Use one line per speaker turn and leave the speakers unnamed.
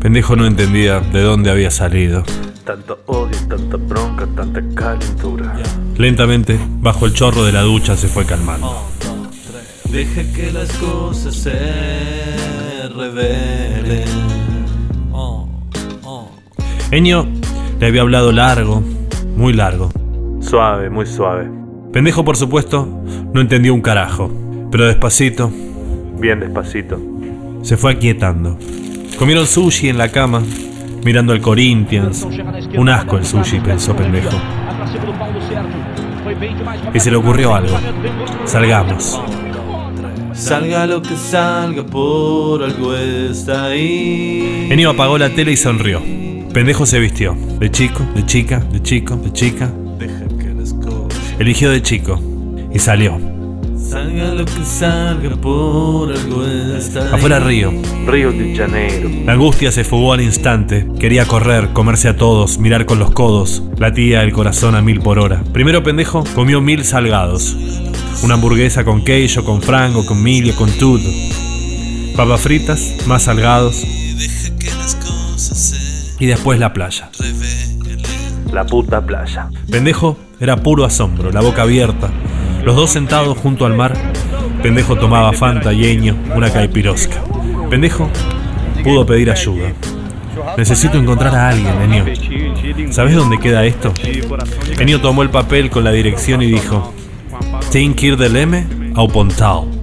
Pendejo no entendía de dónde había salido.
Tanto odio, tanta bronca, tanta calentura.
Lentamente, bajo el chorro de la ducha, se fue calmando.
Deja que las cosas se revelen.
Enio le había hablado largo, muy largo.
Suave, muy suave.
Pendejo, por supuesto, no entendió un carajo, pero despacito
Bien despacito.
se fue aquietando. Comieron sushi en la cama, mirando al Corinthians. Un asco el sushi, pensó pendejo. Y se le ocurrió algo. Salgamos.
Salga lo que salga, por algo está ahí.
Enio apagó la tele y sonrió. Pendejo se vistió. De chico, de chica, de chico, de chica. Eligió de chico. Y salió.
Salga lo que salga, por algo está ahí.
Afuera Río.
Río de Janeiro.
La angustia se fugó al instante. Quería correr, comerse a todos, mirar con los codos. Latía el corazón a mil por hora. Primero pendejo comió mil salgados. Una hamburguesa con queijo, con frango, con milio, con todo. Papas fritas, más salgados. Y después la playa.
La puta playa.
Pendejo era puro asombro, la boca abierta. Los dos sentados junto al mar. Pendejo tomaba Fanta y Eño, una caipirosca. Pendejo pudo pedir ayuda. Necesito encontrar a alguien, Enio. ¿Sabes dónde queda esto? Enio tomó el papel con la dirección y dijo: Tem que ir del M ao Pontal.